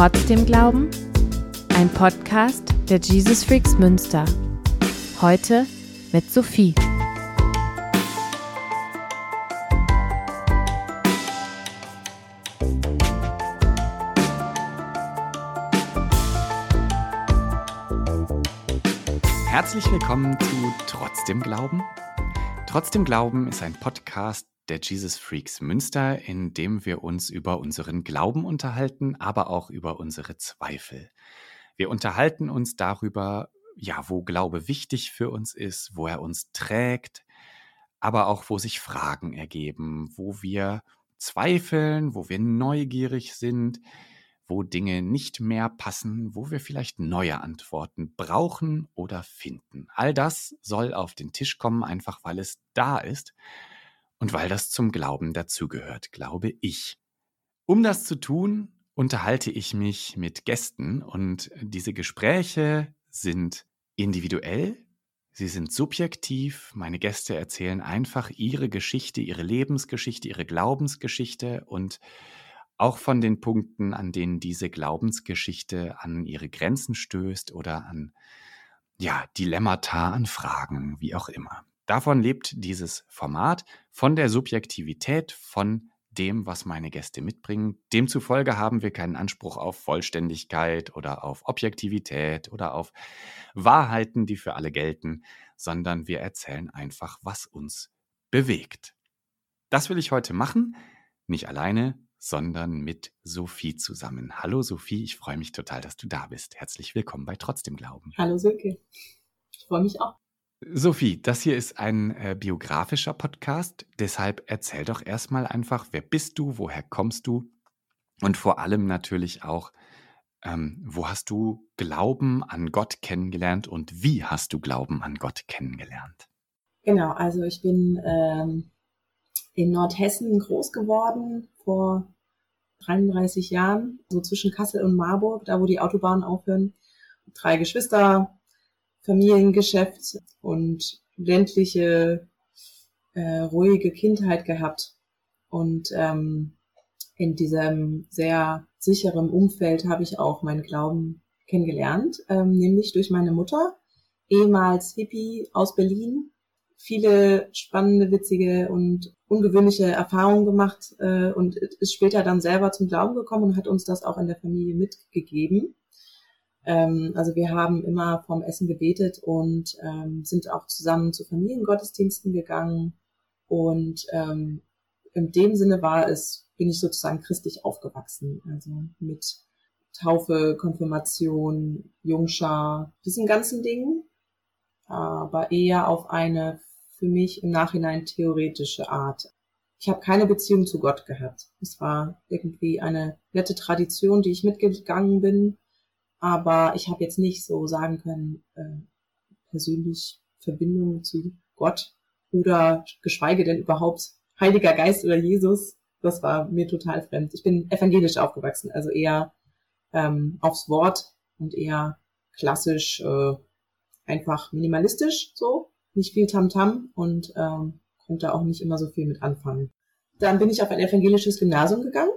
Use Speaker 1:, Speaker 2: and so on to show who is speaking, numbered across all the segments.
Speaker 1: Trotzdem Glauben? Ein Podcast der Jesus Freaks Münster. Heute mit Sophie.
Speaker 2: Herzlich willkommen zu Trotzdem Glauben. Trotzdem Glauben ist ein Podcast der Jesus Freaks Münster, in dem wir uns über unseren Glauben unterhalten, aber auch über unsere Zweifel. Wir unterhalten uns darüber, ja, wo Glaube wichtig für uns ist, wo er uns trägt, aber auch wo sich Fragen ergeben, wo wir zweifeln, wo wir neugierig sind, wo Dinge nicht mehr passen, wo wir vielleicht neue Antworten brauchen oder finden. All das soll auf den Tisch kommen, einfach weil es da ist und weil das zum Glauben dazugehört, glaube ich. Um das zu tun, unterhalte ich mich mit Gästen und diese Gespräche sind individuell, sie sind subjektiv. Meine Gäste erzählen einfach ihre Geschichte, ihre Lebensgeschichte, ihre Glaubensgeschichte und auch von den Punkten, an denen diese Glaubensgeschichte an ihre Grenzen stößt oder an ja, Dilemmata, an Fragen, wie auch immer. Davon lebt dieses Format, von der Subjektivität, von dem, was meine Gäste mitbringen. Demzufolge haben wir keinen Anspruch auf Vollständigkeit oder auf Objektivität oder auf Wahrheiten, die für alle gelten, sondern wir erzählen einfach, was uns bewegt. Das will ich heute machen, nicht alleine, sondern mit Sophie zusammen. Hallo Sophie, ich freue mich total, dass du da bist. Herzlich willkommen bei Trotzdem Glauben.
Speaker 3: Hallo Silke, ich freue mich auch.
Speaker 2: Sophie, das hier ist ein äh, biografischer Podcast, deshalb erzähl doch erstmal einfach, wer bist du, woher kommst du und vor allem natürlich auch, ähm, wo hast du Glauben an Gott kennengelernt und wie hast du Glauben an Gott kennengelernt?
Speaker 3: Genau, also ich bin ähm, in Nordhessen groß geworden vor 33 Jahren, so zwischen Kassel und Marburg, da wo die Autobahnen aufhören. Drei Geschwister, Familiengeschäft und ländliche, äh, ruhige Kindheit gehabt. Und ähm, in diesem sehr sicheren Umfeld habe ich auch meinen Glauben kennengelernt, ähm, nämlich durch meine Mutter, ehemals Hippie aus Berlin, viele spannende, witzige und ungewöhnliche Erfahrungen gemacht äh, und ist später dann selber zum Glauben gekommen und hat uns das auch in der Familie mitgegeben. Ähm, also wir haben immer vom Essen gebetet und ähm, sind auch zusammen zu Familiengottesdiensten gegangen. Und ähm, in dem Sinne war es, bin ich sozusagen christlich aufgewachsen. Also mit Taufe, Konfirmation, Jungschar, diesen ganzen Dingen. Aber eher auf eine für mich im Nachhinein theoretische Art. Ich habe keine Beziehung zu Gott gehabt. Es war irgendwie eine nette Tradition, die ich mitgegangen bin aber ich habe jetzt nicht so sagen können, äh, persönlich Verbindung zu Gott oder geschweige denn überhaupt Heiliger Geist oder Jesus. Das war mir total fremd. Ich bin evangelisch aufgewachsen, also eher ähm, aufs Wort und eher klassisch, äh, einfach minimalistisch so, nicht viel Tamtam -Tam und ähm, konnte auch nicht immer so viel mit anfangen. Dann bin ich auf ein evangelisches Gymnasium gegangen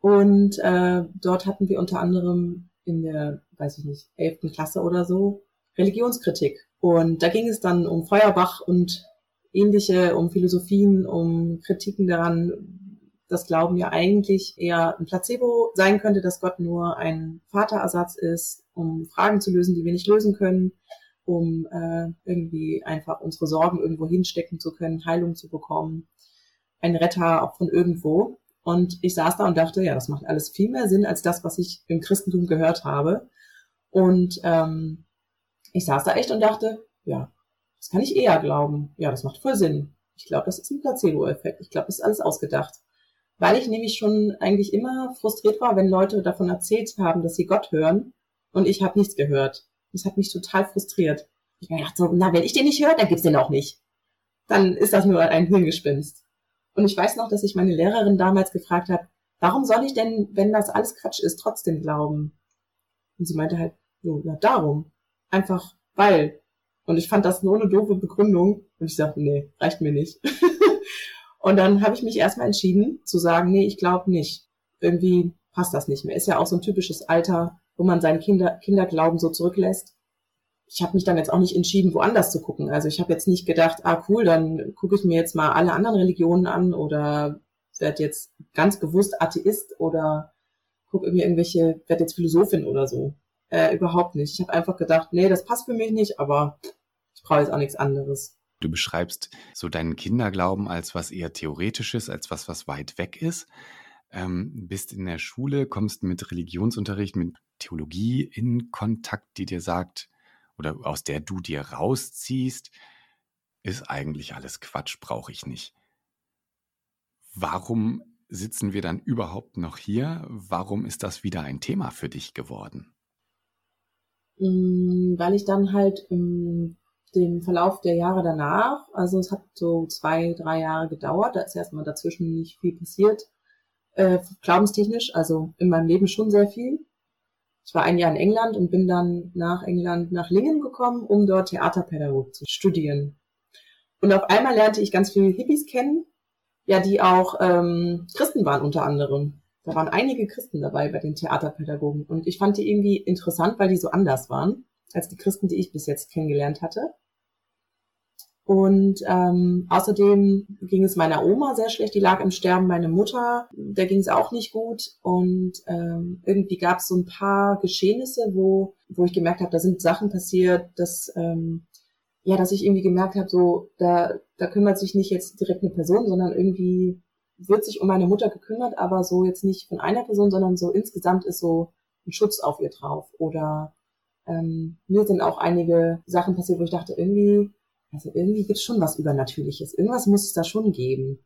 Speaker 3: und äh, dort hatten wir unter anderem in der, weiß ich nicht, elften Klasse oder so, Religionskritik. Und da ging es dann um Feuerbach und ähnliche, um Philosophien, um Kritiken daran, dass Glauben ja eigentlich eher ein Placebo sein könnte, dass Gott nur ein Vaterersatz ist, um Fragen zu lösen, die wir nicht lösen können, um äh, irgendwie einfach unsere Sorgen irgendwo hinstecken zu können, Heilung zu bekommen, ein Retter auch von irgendwo. Und ich saß da und dachte, ja, das macht alles viel mehr Sinn als das, was ich im Christentum gehört habe. Und ähm, ich saß da echt und dachte, ja, das kann ich eher glauben. Ja, das macht voll Sinn. Ich glaube, das ist ein Placebo-Effekt. Ich glaube, das ist alles ausgedacht. Weil ich nämlich schon eigentlich immer frustriert war, wenn Leute davon erzählt haben, dass sie Gott hören und ich habe nichts gehört. Das hat mich total frustriert. Ich dachte so, na, wenn ich den nicht höre, dann gibt's den auch nicht. Dann ist das nur ein Hirngespinst. Und ich weiß noch, dass ich meine Lehrerin damals gefragt habe, warum soll ich denn, wenn das alles Quatsch ist, trotzdem glauben? Und sie meinte halt, so, ja, darum. Einfach, weil. Und ich fand das nur eine doofe Begründung. Und ich sagte, nee, reicht mir nicht. und dann habe ich mich erstmal entschieden zu sagen, nee, ich glaube nicht. Irgendwie passt das nicht mehr. Ist ja auch so ein typisches Alter, wo man seinen Kinder, Kinderglauben so zurücklässt. Ich habe mich dann jetzt auch nicht entschieden, woanders zu gucken. Also ich habe jetzt nicht gedacht, ah cool, dann gucke ich mir jetzt mal alle anderen Religionen an oder werde jetzt ganz bewusst Atheist oder gucke irgendwie irgendwelche, werde jetzt Philosophin oder so. Äh, überhaupt nicht. Ich habe einfach gedacht, nee, das passt für mich nicht, aber ich brauche jetzt auch nichts anderes.
Speaker 2: Du beschreibst so deinen Kinderglauben als was eher Theoretisches, als was, was weit weg ist. Ähm, bist in der Schule, kommst mit Religionsunterricht, mit Theologie in Kontakt, die dir sagt, oder aus der du dir rausziehst, ist eigentlich alles Quatsch, brauche ich nicht. Warum sitzen wir dann überhaupt noch hier? Warum ist das wieder ein Thema für dich geworden?
Speaker 3: Mm, weil ich dann halt im dem Verlauf der Jahre danach, also es hat so zwei, drei Jahre gedauert, da ist erstmal dazwischen nicht viel passiert, äh, glaubenstechnisch, also in meinem Leben schon sehr viel. Ich war ein Jahr in England und bin dann nach England nach Lingen gekommen, um dort Theaterpädagogik zu studieren. Und auf einmal lernte ich ganz viele Hippies kennen, ja, die auch ähm, Christen waren unter anderem. Da waren einige Christen dabei bei den Theaterpädagogen. Und ich fand die irgendwie interessant, weil die so anders waren als die Christen, die ich bis jetzt kennengelernt hatte. Und ähm, außerdem ging es meiner Oma sehr schlecht, die lag im Sterben. Meine Mutter, der ging es auch nicht gut. Und ähm, irgendwie gab es so ein paar Geschehnisse, wo, wo ich gemerkt habe, da sind Sachen passiert, dass ähm, ja, dass ich irgendwie gemerkt habe, so da, da kümmert sich nicht jetzt direkt eine Person, sondern irgendwie wird sich um meine Mutter gekümmert, aber so jetzt nicht von einer Person, sondern so insgesamt ist so ein Schutz auf ihr drauf. Oder ähm, mir sind auch einige Sachen passiert, wo ich dachte, irgendwie, also irgendwie gibt es schon was Übernatürliches. Irgendwas muss es da schon geben.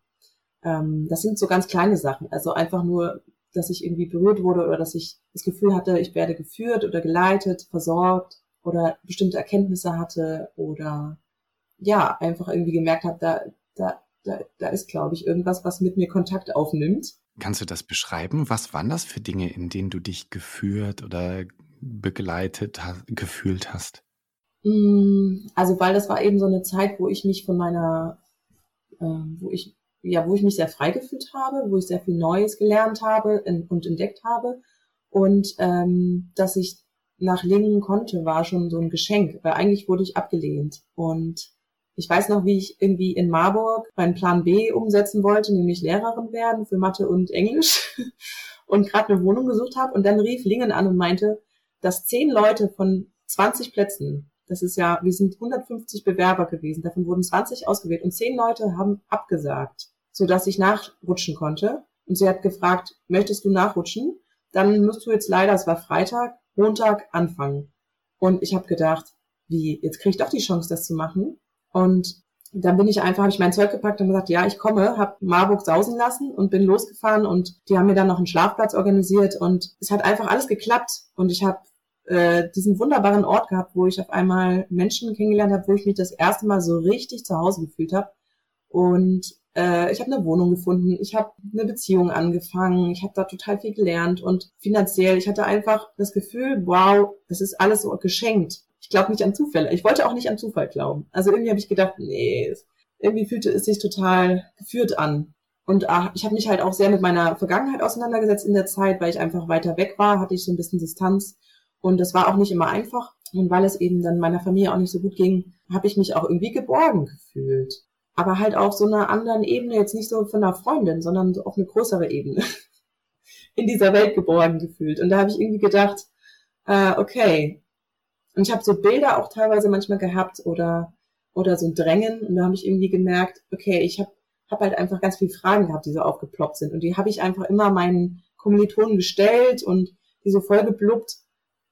Speaker 3: Ähm, das sind so ganz kleine Sachen. Also einfach nur, dass ich irgendwie berührt wurde oder dass ich das Gefühl hatte, ich werde geführt oder geleitet, versorgt oder bestimmte Erkenntnisse hatte oder ja, einfach irgendwie gemerkt habe, da, da, da, da ist, glaube ich, irgendwas, was mit mir Kontakt aufnimmt.
Speaker 2: Kannst du das beschreiben? Was waren das für Dinge, in denen du dich geführt oder begleitet, gefühlt hast?
Speaker 3: Mm, also, weil das war eben so eine Zeit, wo ich mich von meiner, äh, wo ich, ja, wo ich mich sehr frei gefühlt habe, wo ich sehr viel Neues gelernt habe und entdeckt habe. Und ähm, dass ich nach Lingen konnte, war schon so ein Geschenk, weil eigentlich wurde ich abgelehnt. Und ich weiß noch, wie ich irgendwie in Marburg meinen Plan B umsetzen wollte, nämlich Lehrerin werden für Mathe und Englisch und gerade eine Wohnung gesucht habe. Und dann rief Lingen an und meinte, dass zehn Leute von 20 Plätzen, das ist ja, wir sind 150 Bewerber gewesen, davon wurden 20 ausgewählt und zehn Leute haben abgesagt, so dass ich nachrutschen konnte. Und sie hat gefragt, möchtest du nachrutschen? Dann musst du jetzt leider, es war Freitag, Montag anfangen. Und ich habe gedacht, wie, jetzt kriege ich doch die Chance, das zu machen. Und dann bin ich einfach, habe ich mein Zeug gepackt und gesagt, ja, ich komme, habe Marburg sausen lassen und bin losgefahren und die haben mir dann noch einen Schlafplatz organisiert und es hat einfach alles geklappt und ich habe äh, diesen wunderbaren Ort gehabt, wo ich auf einmal Menschen kennengelernt habe, wo ich mich das erste Mal so richtig zu Hause gefühlt habe und äh, ich habe eine Wohnung gefunden, ich habe eine Beziehung angefangen, ich habe da total viel gelernt und finanziell, ich hatte einfach das Gefühl, wow, das ist alles so geschenkt ich glaube nicht an Zufälle. Ich wollte auch nicht an Zufall glauben. Also irgendwie habe ich gedacht, nee, irgendwie fühlte es sich total geführt an. Und ach, ich habe mich halt auch sehr mit meiner Vergangenheit auseinandergesetzt in der Zeit, weil ich einfach weiter weg war, hatte ich so ein bisschen Distanz. Und das war auch nicht immer einfach. Und weil es eben dann meiner Familie auch nicht so gut ging, habe ich mich auch irgendwie geborgen gefühlt. Aber halt auf so einer anderen Ebene, jetzt nicht so von einer Freundin, sondern so auf eine größere Ebene in dieser Welt geborgen gefühlt. Und da habe ich irgendwie gedacht, äh, okay, und ich habe so Bilder auch teilweise manchmal gehabt oder, oder so ein Drängen. Und da habe ich irgendwie gemerkt, okay, ich habe hab halt einfach ganz viele Fragen gehabt, die so aufgeploppt sind. Und die habe ich einfach immer meinen Kommilitonen gestellt und die so voll geblubbt.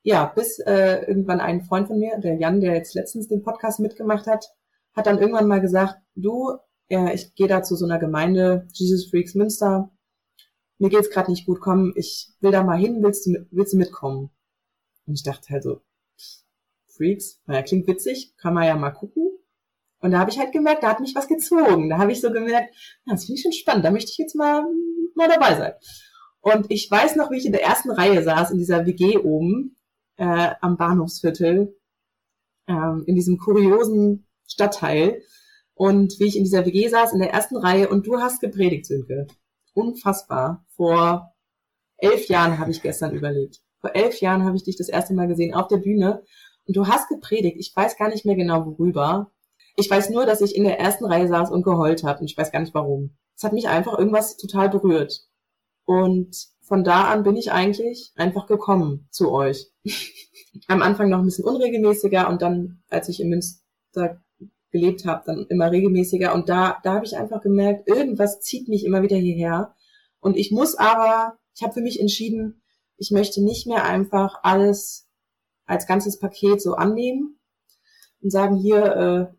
Speaker 3: Ja, bis äh, irgendwann ein Freund von mir, der Jan, der jetzt letztens den Podcast mitgemacht hat, hat dann irgendwann mal gesagt, du, ja, ich gehe da zu so einer Gemeinde, Jesus Freaks Münster, mir geht's gerade nicht gut, komm, ich will da mal hin, willst du, mit, willst du mitkommen? Und ich dachte halt so, Freaks. Naja, klingt witzig, kann man ja mal gucken. Und da habe ich halt gemerkt, da hat mich was gezogen. Da habe ich so gemerkt, ja, das finde ich schon spannend, da möchte ich jetzt mal, mal dabei sein. Und ich weiß noch, wie ich in der ersten Reihe saß, in dieser WG oben, äh, am Bahnhofsviertel, ähm, in diesem kuriosen Stadtteil. Und wie ich in dieser WG saß, in der ersten Reihe, und du hast gepredigt, Sönke. Unfassbar. Vor elf Jahren habe ich gestern überlegt. Vor elf Jahren habe ich dich das erste Mal gesehen auf der Bühne und du hast gepredigt. Ich weiß gar nicht mehr genau worüber. Ich weiß nur, dass ich in der ersten Reihe saß und geheult habe und ich weiß gar nicht warum. Es hat mich einfach irgendwas total berührt. Und von da an bin ich eigentlich einfach gekommen zu euch. Am Anfang noch ein bisschen unregelmäßiger und dann, als ich in Münster gelebt habe, dann immer regelmäßiger. Und da, da habe ich einfach gemerkt, irgendwas zieht mich immer wieder hierher. Und ich muss aber, ich habe für mich entschieden, ich möchte nicht mehr einfach alles als ganzes Paket so annehmen und sagen, hier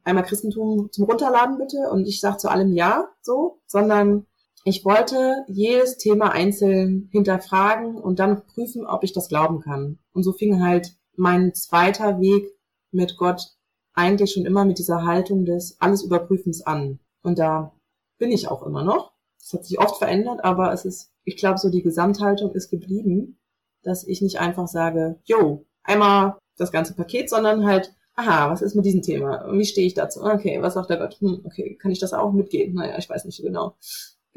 Speaker 3: äh, einmal Christentum zum Runterladen bitte und ich sage zu allem ja, so, sondern ich wollte jedes Thema einzeln hinterfragen und dann prüfen, ob ich das glauben kann. Und so fing halt mein zweiter Weg mit Gott eigentlich schon immer mit dieser Haltung des alles Überprüfens an. Und da bin ich auch immer noch. Es hat sich oft verändert, aber es ist, ich glaube, so die Gesamthaltung ist geblieben, dass ich nicht einfach sage, yo, einmal das ganze Paket, sondern halt, aha, was ist mit diesem Thema? Wie stehe ich dazu? Okay, was sagt der Gott? Hm, okay, kann ich das auch mitgehen? Naja, ich weiß nicht so genau.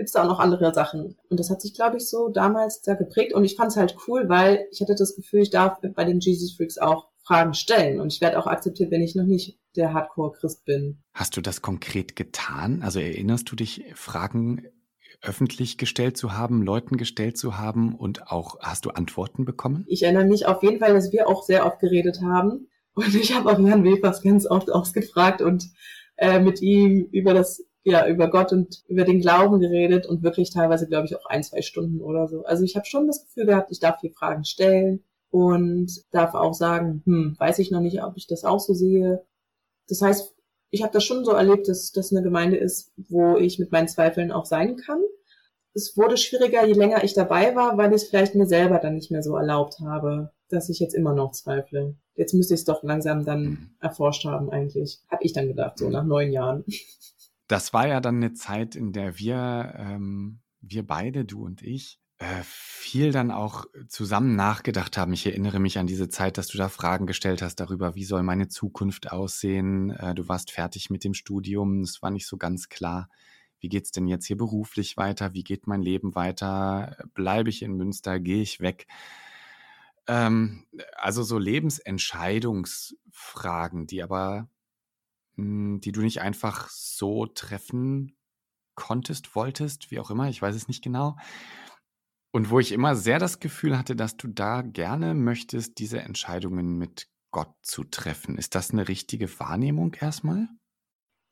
Speaker 3: Gibt es da auch noch andere Sachen? Und das hat sich, glaube ich, so damals da geprägt. Und ich fand es halt cool, weil ich hatte das Gefühl, ich darf bei den Jesus Freaks auch Fragen stellen. Und ich werde auch akzeptiert, wenn ich noch nicht der Hardcore-Christ bin.
Speaker 2: Hast du das konkret getan? Also erinnerst du dich, Fragen öffentlich gestellt zu haben, Leuten gestellt zu haben und auch hast du Antworten bekommen?
Speaker 3: Ich erinnere mich auf jeden Fall, dass wir auch sehr oft geredet haben. Und ich habe auch Jan Wefers ganz oft ausgefragt und äh, mit ihm über das, ja, über Gott und über den Glauben geredet und wirklich teilweise, glaube ich, auch ein, zwei Stunden oder so. Also ich habe schon das Gefühl gehabt, ich darf hier Fragen stellen und darf auch sagen, hm, weiß ich noch nicht, ob ich das auch so sehe. Das heißt, ich habe das schon so erlebt, dass das eine Gemeinde ist, wo ich mit meinen Zweifeln auch sein kann. Es wurde schwieriger, je länger ich dabei war, weil ich es vielleicht mir selber dann nicht mehr so erlaubt habe, dass ich jetzt immer noch zweifle. Jetzt müsste ich es doch langsam dann mhm. erforscht haben eigentlich. Habe ich dann gedacht, so nach neun Jahren.
Speaker 2: Das war ja dann eine Zeit, in der wir, ähm, wir beide, du und ich, äh, viel dann auch zusammen nachgedacht haben. Ich erinnere mich an diese Zeit, dass du da Fragen gestellt hast darüber, wie soll meine Zukunft aussehen. Äh, du warst fertig mit dem Studium, es war nicht so ganz klar. Wie geht's denn jetzt hier beruflich weiter? Wie geht mein Leben weiter? Bleibe ich in Münster? Gehe ich weg? Ähm, also so Lebensentscheidungsfragen, die aber, die du nicht einfach so treffen konntest, wolltest, wie auch immer, ich weiß es nicht genau. Und wo ich immer sehr das Gefühl hatte, dass du da gerne möchtest, diese Entscheidungen mit Gott zu treffen. Ist das eine richtige Wahrnehmung erstmal?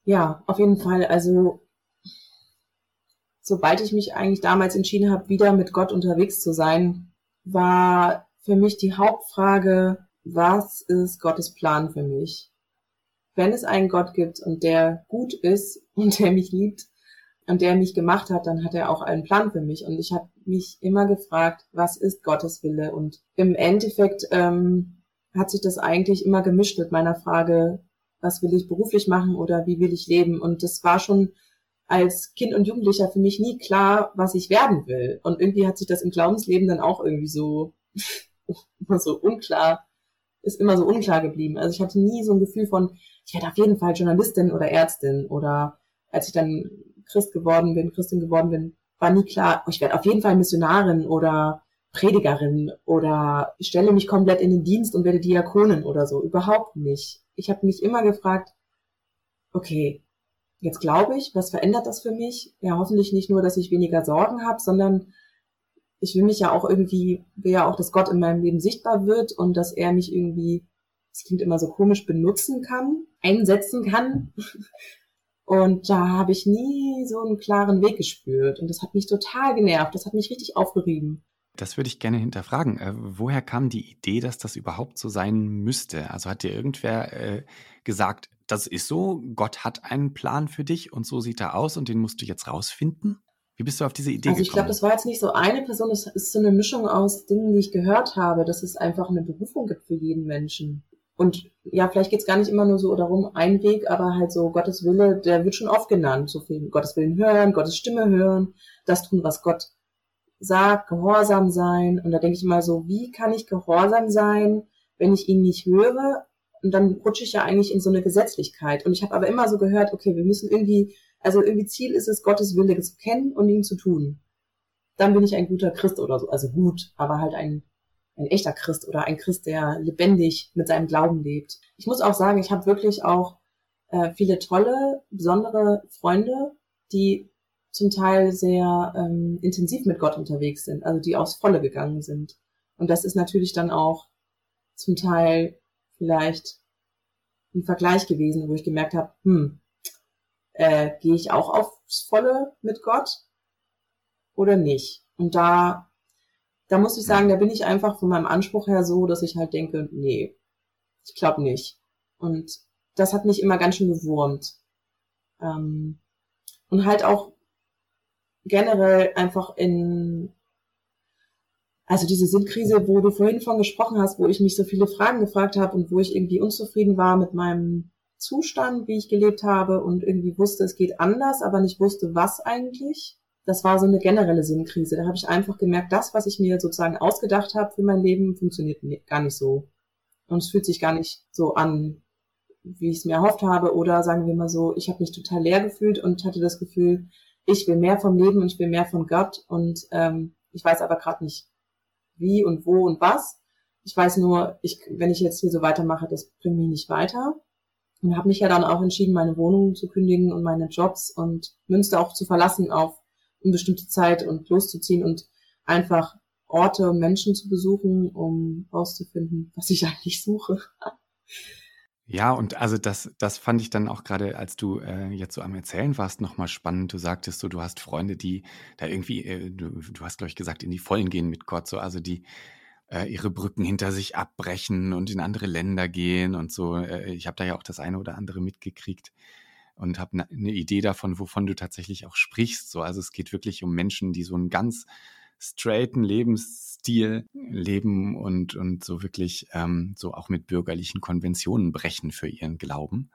Speaker 3: Ja, auf jeden Fall. Also sobald ich mich eigentlich damals entschieden habe, wieder mit Gott unterwegs zu sein, war für mich die Hauptfrage, was ist Gottes Plan für mich? Wenn es einen Gott gibt und der gut ist und der mich liebt, und der mich gemacht hat, dann hat er auch einen Plan für mich. Und ich habe mich immer gefragt, was ist Gottes Wille? Und im Endeffekt ähm, hat sich das eigentlich immer gemischt mit meiner Frage, was will ich beruflich machen oder wie will ich leben? Und das war schon als Kind und Jugendlicher für mich nie klar, was ich werden will. Und irgendwie hat sich das im Glaubensleben dann auch irgendwie so so unklar, ist immer so unklar geblieben. Also ich hatte nie so ein Gefühl von, ich werde auf jeden Fall Journalistin oder Ärztin oder als ich dann Christ geworden bin, Christin geworden bin, war nie klar, ich werde auf jeden Fall Missionarin oder Predigerin oder stelle mich komplett in den Dienst und werde Diakonin oder so. Überhaupt nicht. Ich habe mich immer gefragt, okay, jetzt glaube ich, was verändert das für mich? Ja, hoffentlich nicht nur, dass ich weniger Sorgen habe, sondern ich will mich ja auch irgendwie, will ja auch, dass Gott in meinem Leben sichtbar wird und dass er mich irgendwie, das klingt immer so komisch, benutzen kann, einsetzen kann. Und da habe ich nie so einen klaren Weg gespürt. Und das hat mich total genervt. Das hat mich richtig aufgerieben.
Speaker 2: Das würde ich gerne hinterfragen. Äh, woher kam die Idee, dass das überhaupt so sein müsste? Also hat dir irgendwer äh, gesagt, das ist so, Gott hat einen Plan für dich und so sieht er aus und den musst du jetzt rausfinden? Wie bist du auf diese Idee
Speaker 3: also
Speaker 2: ich
Speaker 3: gekommen? Also ich glaube, das war jetzt nicht so eine Person, das ist so eine Mischung aus Dingen, die ich gehört habe, dass es einfach eine Berufung gibt für jeden Menschen. Und ja, vielleicht geht's gar nicht immer nur so darum, ein Weg, aber halt so Gottes Wille, der wird schon oft genannt. So viel Gottes Willen hören, Gottes Stimme hören, das tun, was Gott sagt, gehorsam sein. Und da denke ich mal so, wie kann ich gehorsam sein, wenn ich ihn nicht höre? Und dann rutsche ich ja eigentlich in so eine Gesetzlichkeit. Und ich habe aber immer so gehört, okay, wir müssen irgendwie, also irgendwie Ziel ist es, Gottes Wille zu kennen und ihn zu tun. dann bin ich ein guter Christ oder so. Also gut, aber halt ein, ein echter Christ oder ein Christ, der lebendig mit seinem Glauben lebt. Ich muss auch sagen, ich habe wirklich auch äh, viele tolle, besondere Freunde, die zum Teil sehr ähm, intensiv mit Gott unterwegs sind, also die aufs Volle gegangen sind. Und das ist natürlich dann auch zum Teil vielleicht ein Vergleich gewesen, wo ich gemerkt habe, hm, äh, gehe ich auch aufs Volle mit Gott oder nicht? Und da, da muss ich sagen, da bin ich einfach von meinem Anspruch her so, dass ich halt denke, nee, ich glaube nicht. Und das hat mich immer ganz schön gewurmt. Ähm, und halt auch generell einfach in, also diese Sinnkrise, wo du vorhin von gesprochen hast, wo ich mich so viele Fragen gefragt habe und wo ich irgendwie unzufrieden war mit meinem Zustand, wie ich gelebt habe und irgendwie wusste, es geht anders, aber nicht wusste, was eigentlich. Das war so eine generelle Sinnkrise. Da habe ich einfach gemerkt, das, was ich mir sozusagen ausgedacht habe für mein Leben, funktioniert gar nicht so. Und es fühlt sich gar nicht so an, wie ich es mir erhofft habe. Oder sagen wir mal so, ich habe mich total leer gefühlt und hatte das Gefühl, ich will mehr vom Leben und ich will mehr von Gott und ähm, ich weiß aber gerade nicht, wie und wo und was. Ich weiß nur, ich, wenn ich jetzt hier so weitermache, das bringt mich nicht weiter. Und habe mich ja dann auch entschieden, meine Wohnung zu kündigen und meine Jobs und Münster auch zu verlassen auf unbestimmte Zeit und loszuziehen und einfach Orte und Menschen zu besuchen, um rauszufinden, was ich eigentlich suche.
Speaker 2: Ja, und also das, das fand ich dann auch gerade, als du äh, jetzt so am Erzählen warst, nochmal spannend. Du sagtest so, du hast Freunde, die da irgendwie, äh, du, du hast, glaube ich, gesagt, in die Vollen gehen mit Gott, so, also die äh, ihre Brücken hinter sich abbrechen und in andere Länder gehen und so. Äh, ich habe da ja auch das eine oder andere mitgekriegt und habe eine ne Idee davon, wovon du tatsächlich auch sprichst. So, also es geht wirklich um Menschen, die so einen ganz straighten Lebensstil leben und, und so wirklich ähm, so auch mit bürgerlichen Konventionen brechen für ihren Glauben.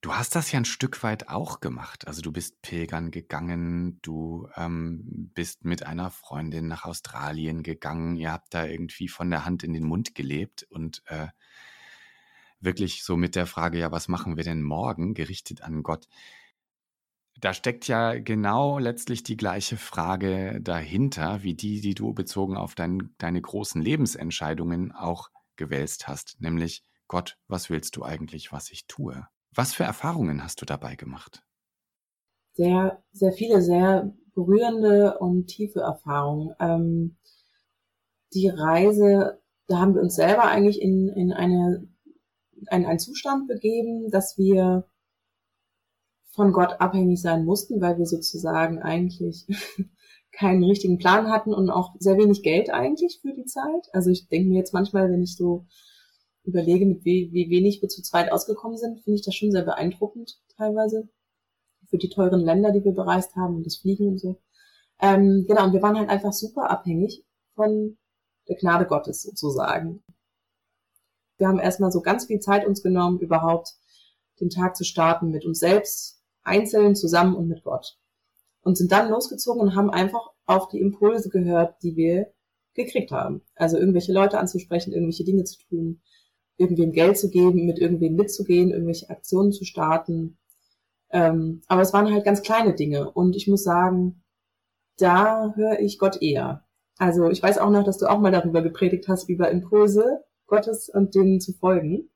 Speaker 2: Du hast das ja ein Stück weit auch gemacht. Also du bist pilgern gegangen, du ähm, bist mit einer Freundin nach Australien gegangen, ihr habt da irgendwie von der Hand in den Mund gelebt und äh, wirklich so mit der Frage, ja, was machen wir denn morgen, gerichtet an Gott. Da steckt ja genau letztlich die gleiche Frage dahinter, wie die, die du bezogen auf dein, deine großen Lebensentscheidungen auch gewälzt hast, nämlich Gott, was willst du eigentlich, was ich tue? Was für Erfahrungen hast du dabei gemacht?
Speaker 3: Sehr, sehr viele, sehr berührende und tiefe Erfahrungen. Ähm, die Reise, da haben wir uns selber eigentlich in, in eine, in einen Zustand begeben, dass wir von Gott abhängig sein mussten, weil wir sozusagen eigentlich keinen richtigen Plan hatten und auch sehr wenig Geld eigentlich für die Zeit. Also ich denke mir jetzt manchmal, wenn ich so überlege, mit wie, wie wenig wir zu zweit ausgekommen sind, finde ich das schon sehr beeindruckend teilweise für die teuren Länder, die wir bereist haben und das Fliegen und so. Ähm, genau, und wir waren halt einfach super abhängig von der Gnade Gottes sozusagen. Wir haben erstmal so ganz viel Zeit uns genommen, überhaupt den Tag zu starten mit uns selbst, einzeln zusammen und mit Gott. Und sind dann losgezogen und haben einfach auf die Impulse gehört, die wir gekriegt haben. Also irgendwelche Leute anzusprechen, irgendwelche Dinge zu tun, irgendwem Geld zu geben, mit irgendwem mitzugehen, irgendwelche Aktionen zu starten. Ähm, aber es waren halt ganz kleine Dinge. Und ich muss sagen, da höre ich Gott eher. Also ich weiß auch noch, dass du auch mal darüber gepredigt hast, über Impulse Gottes und denen zu folgen.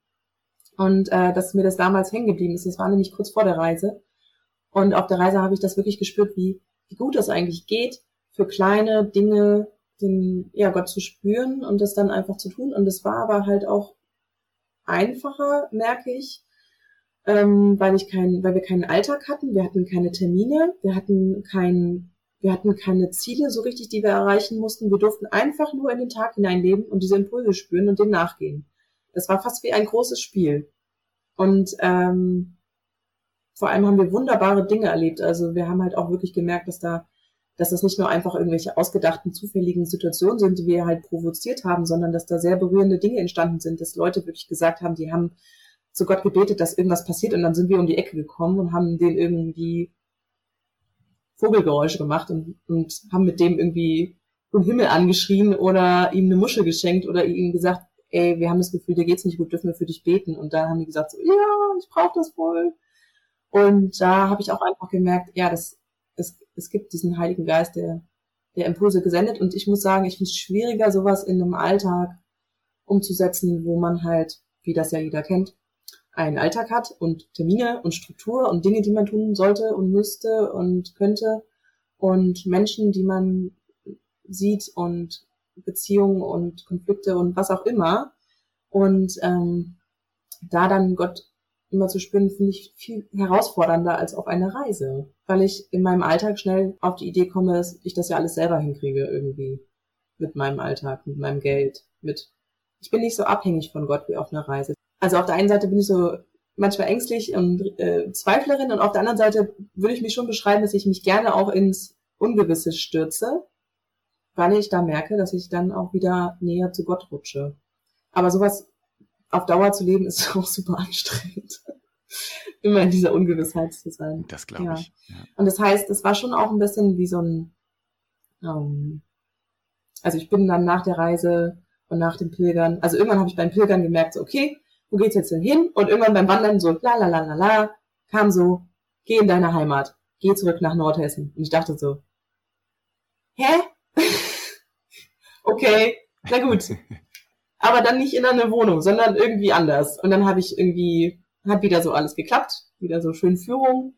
Speaker 3: Und äh, dass mir das damals hängen geblieben ist. Das war nämlich kurz vor der Reise. Und auf der Reise habe ich das wirklich gespürt, wie, wie gut das eigentlich geht, für kleine Dinge den, ja, Gott zu spüren und das dann einfach zu tun. Und es war aber halt auch einfacher, merke ich, ähm, weil ich kein, weil wir keinen Alltag hatten, wir hatten keine Termine, wir hatten kein, wir hatten keine Ziele so richtig, die wir erreichen mussten. Wir durften einfach nur in den Tag hineinleben und diese Impulse spüren und dem nachgehen. Das war fast wie ein großes Spiel. Und ähm, vor allem haben wir wunderbare Dinge erlebt. Also wir haben halt auch wirklich gemerkt, dass da, dass das nicht nur einfach irgendwelche ausgedachten, zufälligen Situationen sind, die wir halt provoziert haben, sondern dass da sehr berührende Dinge entstanden sind, dass Leute wirklich gesagt haben, die haben zu Gott gebetet, dass irgendwas passiert und dann sind wir um die Ecke gekommen und haben den irgendwie Vogelgeräusche gemacht und, und haben mit dem irgendwie den Himmel angeschrien oder ihm eine Muschel geschenkt oder ihm gesagt, ey, wir haben das Gefühl, dir geht's nicht gut, dürfen wir für dich beten? Und dann haben die gesagt so, ja, ich brauche das voll. Und da habe ich auch einfach gemerkt, ja, das, es, es gibt diesen Heiligen Geist, der, der Impulse gesendet. Und ich muss sagen, ich finde es schwieriger, sowas in einem Alltag umzusetzen, wo man halt, wie das ja jeder kennt, einen Alltag hat und Termine und Struktur und Dinge, die man tun sollte und müsste und könnte und Menschen, die man sieht und Beziehungen und Konflikte und was auch immer. Und ähm, da dann Gott immer zu spüren, finde ich viel herausfordernder als auf einer Reise, weil ich in meinem Alltag schnell auf die Idee komme, dass ich das ja alles selber hinkriege irgendwie mit meinem Alltag, mit meinem Geld, mit ich bin nicht so abhängig von Gott wie auf einer Reise. Also auf der einen Seite bin ich so manchmal ängstlich und äh, Zweiflerin und auf der anderen Seite würde ich mich schon beschreiben, dass ich mich gerne auch ins Ungewisse stürze, weil ich da merke, dass ich dann auch wieder näher zu Gott rutsche. Aber sowas auf Dauer zu leben ist auch super anstrengend. Immer in dieser Ungewissheit zu sein.
Speaker 2: Das glaube ja. ich.
Speaker 3: Ja. Und das heißt, es war schon auch ein bisschen wie so ein, ähm, also ich bin dann nach der Reise und nach dem Pilgern, also irgendwann habe ich beim Pilgern gemerkt, so, okay, wo geht's jetzt denn hin? Und irgendwann beim Wandern so, la la la la la, kam so, geh in deine Heimat, geh zurück nach Nordhessen. Und ich dachte so, hä? okay, na gut. Aber dann nicht in einer Wohnung, sondern irgendwie anders. Und dann habe ich irgendwie, hat wieder so alles geklappt, wieder so schön Führung,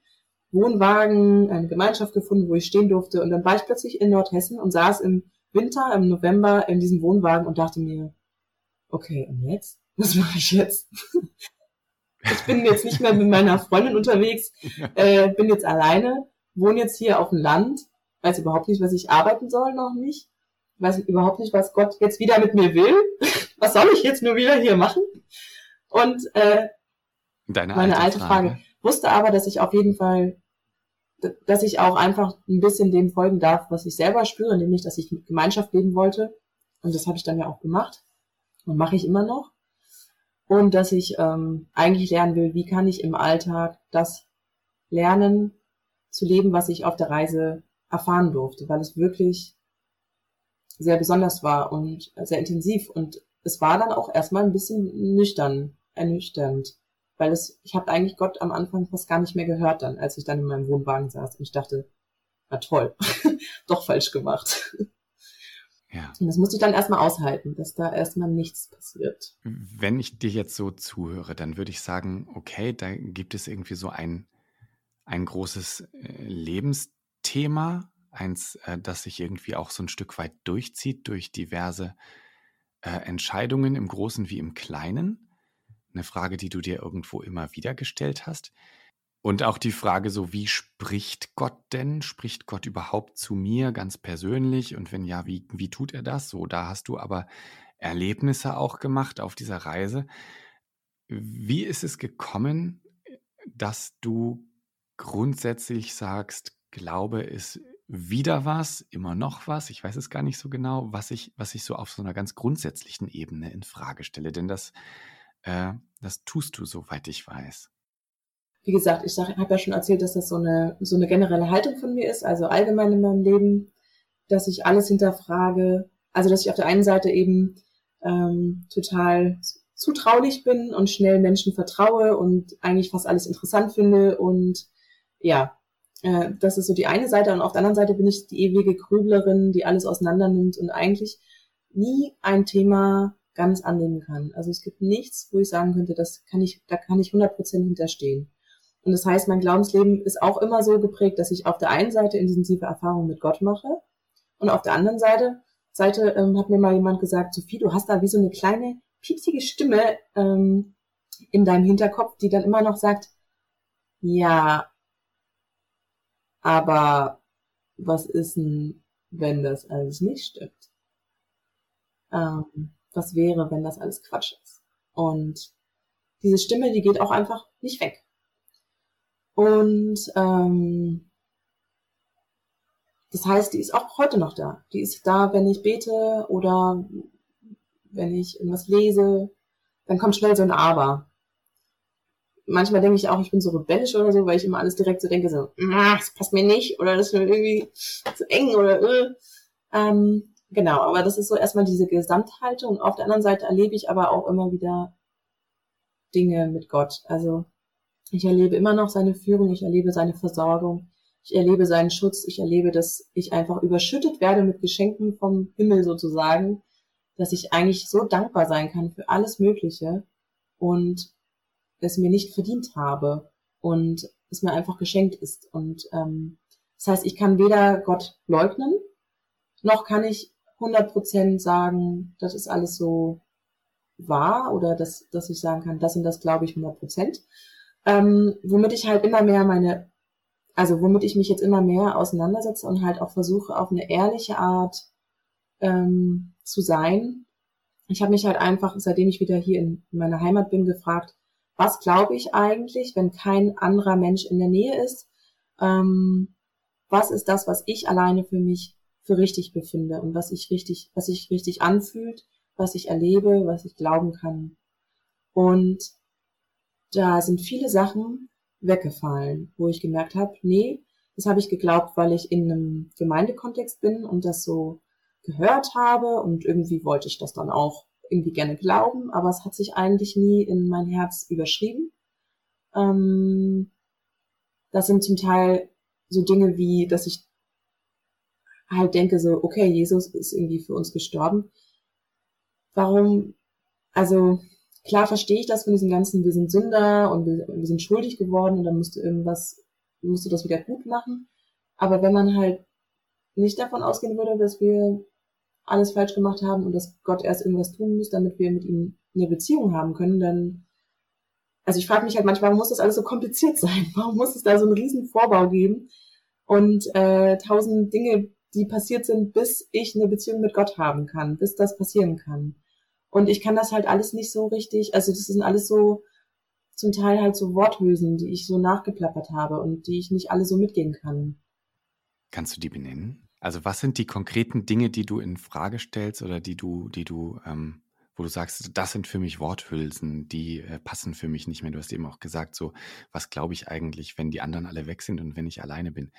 Speaker 3: Wohnwagen, eine Gemeinschaft gefunden, wo ich stehen durfte. Und dann war ich plötzlich in Nordhessen und saß im Winter, im November in diesem Wohnwagen und dachte mir, okay, und jetzt? Was mache ich jetzt? ich bin jetzt nicht mehr mit meiner Freundin unterwegs, äh, bin jetzt alleine, wohne jetzt hier auf dem Land, weiß überhaupt nicht, was ich arbeiten soll, noch nicht. Weiß überhaupt nicht, was Gott jetzt wieder mit mir will. was soll ich jetzt nur wieder hier machen? Und äh,
Speaker 2: Deine
Speaker 3: meine alte, alte Frage. Frage. Wusste aber, dass ich auf jeden Fall, dass ich auch einfach ein bisschen dem folgen darf, was ich selber spüre, nämlich, dass ich mit Gemeinschaft leben wollte. Und das habe ich dann ja auch gemacht und mache ich immer noch. Und dass ich ähm, eigentlich lernen will, wie kann ich im Alltag das lernen zu leben, was ich auf der Reise erfahren durfte, weil es wirklich sehr besonders war und sehr intensiv. Und es war dann auch erstmal ein bisschen nüchtern, ernüchternd, weil es, ich habe eigentlich Gott am Anfang fast gar nicht mehr gehört dann, als ich dann in meinem Wohnwagen saß und ich dachte, na toll, doch falsch gemacht. Ja. Und das musste ich dann erstmal aushalten, dass da erstmal nichts passiert.
Speaker 2: Wenn ich dir jetzt so zuhöre, dann würde ich sagen, okay, da gibt es irgendwie so ein, ein großes äh, Lebensthema, eins, äh, das sich irgendwie auch so ein Stück weit durchzieht durch diverse äh, Entscheidungen im Großen wie im Kleinen. Eine Frage, die du dir irgendwo immer wieder gestellt hast. Und auch die Frage so, wie spricht Gott denn? Spricht Gott überhaupt zu mir ganz persönlich? Und wenn ja, wie, wie tut er das? So, da hast du aber Erlebnisse auch gemacht auf dieser Reise. Wie ist es gekommen, dass du grundsätzlich sagst, Glaube ist wieder was, immer noch was, ich weiß es gar nicht so genau, was ich, was ich so auf so einer ganz grundsätzlichen Ebene in Frage stelle. Denn das, äh, das tust du, soweit ich weiß
Speaker 3: wie gesagt, ich habe ja schon erzählt, dass das so eine, so eine generelle Haltung von mir ist, also allgemein in meinem Leben, dass ich alles hinterfrage, also dass ich auf der einen Seite eben ähm, total zutraulich bin und schnell Menschen vertraue und eigentlich fast alles interessant finde und ja, äh, das ist so die eine Seite und auf der anderen Seite bin ich die ewige Grüblerin, die alles auseinander nimmt und eigentlich nie ein Thema ganz annehmen kann. Also es gibt nichts, wo ich sagen könnte, das kann ich, da kann ich 100% hinterstehen. Und das heißt, mein Glaubensleben ist auch immer so geprägt, dass ich auf der einen Seite intensive Erfahrungen mit Gott mache und auf der anderen Seite, Seite ähm, hat mir mal jemand gesagt, Sophie, du hast da wie so eine kleine piepsige Stimme ähm, in deinem Hinterkopf, die dann immer noch sagt, ja, aber was ist denn, wenn das alles nicht stimmt? Ähm, was wäre, wenn das alles Quatsch ist? Und diese Stimme, die geht auch einfach nicht weg. Und ähm, das heißt, die ist auch heute noch da. Die ist da, wenn ich bete oder wenn ich irgendwas lese, dann kommt schnell so ein Aber. Manchmal denke ich auch, ich bin so rebellisch oder so, weil ich immer alles direkt so denke, so, das passt mir nicht oder das ist mir irgendwie zu eng oder äh. ähm, genau, aber das ist so erstmal diese Gesamthaltung. Auf der anderen Seite erlebe ich aber auch immer wieder Dinge mit Gott. Also ich erlebe immer noch seine Führung, ich erlebe seine Versorgung, Ich erlebe seinen Schutz. Ich erlebe, dass ich einfach überschüttet werde mit Geschenken vom Himmel sozusagen, dass ich eigentlich so dankbar sein kann für alles Mögliche und es mir nicht verdient habe und es mir einfach geschenkt ist. Und ähm, das heißt, ich kann weder Gott leugnen, noch kann ich 100% sagen, das ist alles so wahr oder dass, dass ich sagen kann, das und das glaube ich 100%. Ähm, womit ich halt immer mehr meine, also womit ich mich jetzt immer mehr auseinandersetze und halt auch versuche, auf eine ehrliche Art ähm, zu sein. Ich habe mich halt einfach, seitdem ich wieder hier in meiner Heimat bin, gefragt, was glaube ich eigentlich, wenn kein anderer Mensch in der Nähe ist? Ähm, was ist das, was ich alleine für mich für richtig befinde und was ich richtig, was sich richtig anfühlt, was ich erlebe, was ich glauben kann. Und da sind viele Sachen weggefallen, wo ich gemerkt habe, nee, das habe ich geglaubt, weil ich in einem Gemeindekontext bin und das so gehört habe und irgendwie wollte ich das dann auch irgendwie gerne glauben, aber es hat sich eigentlich nie in mein Herz überschrieben. Ähm, das sind zum Teil so Dinge wie, dass ich halt denke so, okay, Jesus ist irgendwie für uns gestorben. Warum, also klar verstehe ich das von diesem ganzen, wir sind Sünder und wir, wir sind schuldig geworden und dann musst du irgendwas, musst du das wieder gut machen. Aber wenn man halt nicht davon ausgehen würde, dass wir alles falsch gemacht haben und dass Gott erst irgendwas tun muss, damit wir mit ihm eine Beziehung haben können, dann, also ich frage mich halt manchmal, warum muss das alles so kompliziert sein? Warum muss es da so einen riesen Vorbau geben und äh, tausend Dinge, die passiert sind, bis ich eine Beziehung mit Gott haben kann, bis das passieren kann. Und ich kann das halt alles nicht so richtig, also das sind alles so zum Teil halt so Worthülsen, die ich so nachgeplappert habe und die ich nicht alle so mitgehen kann.
Speaker 2: Kannst du die benennen? Also was sind die konkreten Dinge, die du in Frage stellst oder die du, die du, ähm, wo du sagst, das sind für mich Worthülsen, die äh, passen für mich nicht mehr. Du hast eben auch gesagt, so, was glaube ich eigentlich, wenn die anderen alle weg sind und wenn ich alleine bin?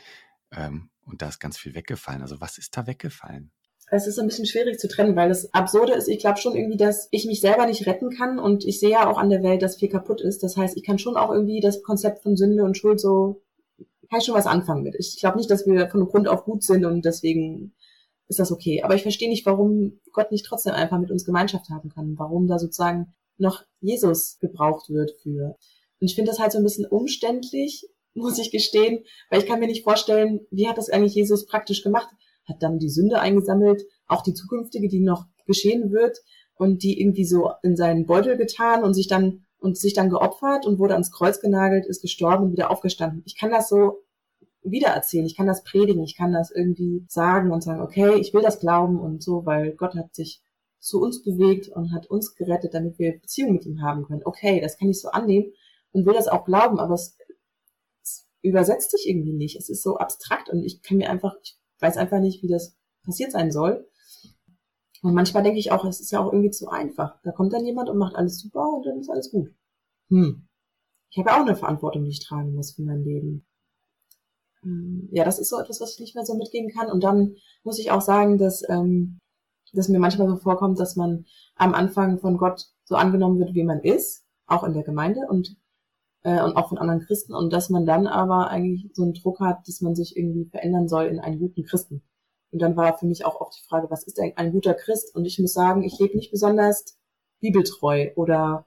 Speaker 2: Ähm, und da ist ganz viel weggefallen. Also was ist da weggefallen?
Speaker 3: Es ist ein bisschen schwierig zu trennen, weil das Absurde ist, ich glaube schon irgendwie, dass ich mich selber nicht retten kann und ich sehe ja auch an der Welt, dass viel kaputt ist. Das heißt, ich kann schon auch irgendwie das Konzept von Sünde und Schuld so kann ich schon was anfangen mit. Ich glaube nicht, dass wir von Grund auf gut sind und deswegen ist das okay. Aber ich verstehe nicht, warum Gott nicht trotzdem einfach mit uns Gemeinschaft haben kann. Warum da sozusagen noch Jesus gebraucht wird für. Und ich finde das halt so ein bisschen umständlich, muss ich gestehen, weil ich kann mir nicht vorstellen, wie hat das eigentlich Jesus praktisch gemacht? Hat dann die Sünde eingesammelt, auch die zukünftige, die noch geschehen wird und die irgendwie so in seinen Beutel getan und sich dann und sich dann geopfert und wurde ans Kreuz genagelt, ist gestorben und wieder aufgestanden. Ich kann das so wiedererzählen, ich kann das predigen, ich kann das irgendwie sagen und sagen, okay, ich will das glauben und so, weil Gott hat sich zu uns bewegt und hat uns gerettet, damit wir Beziehung mit ihm haben können. Okay, das kann ich so annehmen und will das auch glauben, aber es, es übersetzt sich irgendwie nicht. Es ist so abstrakt und ich kann mir einfach, ich weiß einfach nicht, wie das passiert sein soll. Und manchmal denke ich auch, es ist ja auch irgendwie zu einfach. Da kommt dann jemand und macht alles super und dann ist alles gut. Hm. Ich habe ja auch eine Verantwortung, die ich tragen muss für mein Leben. Hm. Ja, das ist so etwas, was ich nicht mehr so mitgehen kann. Und dann muss ich auch sagen, dass, ähm, dass mir manchmal so vorkommt, dass man am Anfang von Gott so angenommen wird, wie man ist, auch in der Gemeinde und, äh, und auch von anderen Christen. Und dass man dann aber eigentlich so einen Druck hat, dass man sich irgendwie verändern soll in einen guten Christen. Und dann war für mich auch oft die Frage, was ist ein, ein guter Christ? Und ich muss sagen, ich lebe nicht besonders bibeltreu oder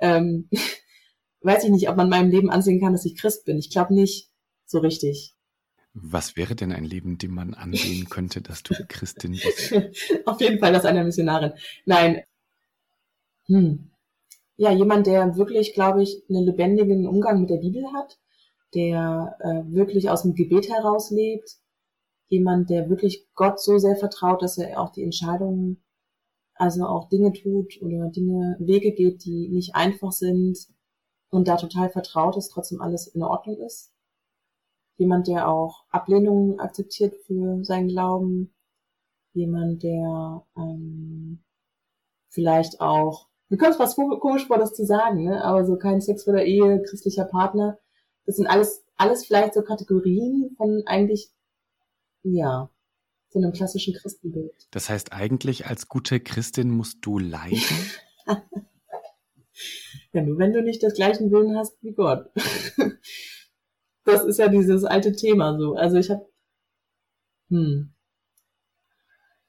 Speaker 3: ähm, weiß ich nicht, ob man meinem Leben ansehen kann, dass ich Christ bin. Ich glaube nicht so richtig.
Speaker 2: Was wäre denn ein Leben, dem man ansehen könnte, dass du Christin bist?
Speaker 3: Auf jeden Fall das einer Missionarin. Nein. Hm. Ja, jemand, der wirklich, glaube ich, einen lebendigen Umgang mit der Bibel hat, der äh, wirklich aus dem Gebet heraus lebt, jemand, der wirklich Gott so sehr vertraut, dass er auch die Entscheidungen, also auch Dinge tut oder Dinge, Wege geht, die nicht einfach sind und da total vertraut ist, trotzdem alles in Ordnung ist. Jemand, der auch Ablehnungen akzeptiert für seinen Glauben. Jemand, der ähm, vielleicht auch, mir kommt was komisch vor, das zu sagen, ne? aber so kein Sex vor der Ehe, christlicher Partner, das sind alles, alles vielleicht so Kategorien von eigentlich ja, so einem klassischen Christenbild.
Speaker 2: Das heißt, eigentlich als gute Christin musst du leiden?
Speaker 3: ja, nur wenn du nicht das gleichen Willen hast wie Gott. das ist ja dieses alte Thema so. Also ich habe hm,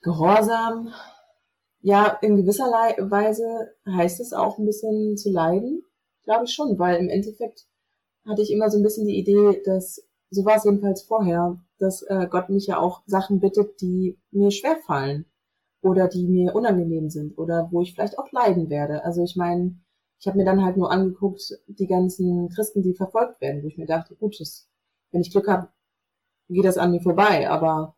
Speaker 3: Gehorsam, ja, in gewisser Weise heißt es auch ein bisschen zu leiden, glaube ich schon, weil im Endeffekt hatte ich immer so ein bisschen die Idee, dass, so war es jedenfalls vorher, dass äh, Gott mich ja auch Sachen bittet, die mir schwerfallen oder die mir unangenehm sind oder wo ich vielleicht auch leiden werde. Also ich meine, ich habe mir dann halt nur angeguckt, die ganzen Christen, die verfolgt werden, wo ich mir dachte, gut, das, wenn ich Glück habe, geht das an mir vorbei, aber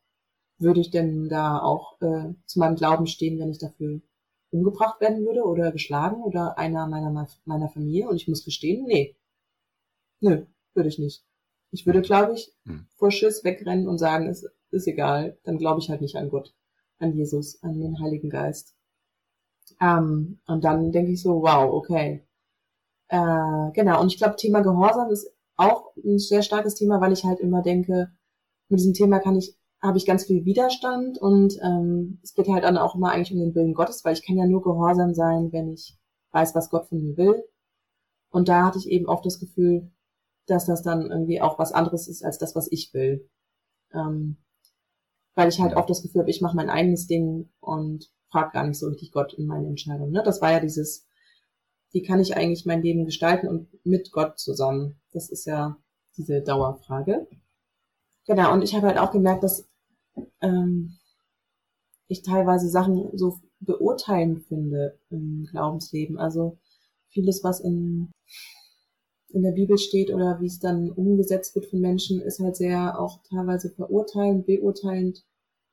Speaker 3: würde ich denn da auch äh, zu meinem Glauben stehen, wenn ich dafür umgebracht werden würde oder geschlagen oder einer meiner, meiner Familie? Und ich muss gestehen, nee. Nö, würde ich nicht. Ich würde, glaube ich, hm. vor Schiss wegrennen und sagen, es ist egal, dann glaube ich halt nicht an Gott, an Jesus, an den Heiligen Geist. Ähm, und dann denke ich so, wow, okay. Äh, genau, und ich glaube, Thema Gehorsam ist auch ein sehr starkes Thema, weil ich halt immer denke, mit diesem Thema kann ich, habe ich ganz viel Widerstand und ähm, es geht halt dann auch immer eigentlich um den Willen Gottes, weil ich kann ja nur gehorsam sein, wenn ich weiß, was Gott von mir will. Und da hatte ich eben oft das Gefühl, dass das dann irgendwie auch was anderes ist als das, was ich will. Ähm, weil ich halt oft das Gefühl habe, ich mache mein eigenes Ding und frage gar nicht so richtig Gott in meine Entscheidungen. Ne? Das war ja dieses, wie kann ich eigentlich mein Leben gestalten und mit Gott zusammen? Das ist ja diese Dauerfrage. Genau, und ich habe halt auch gemerkt, dass ähm, ich teilweise Sachen so beurteilend finde im Glaubensleben. Also vieles, was in in der Bibel steht oder wie es dann umgesetzt wird von Menschen, ist halt sehr auch teilweise verurteilend, beurteilend,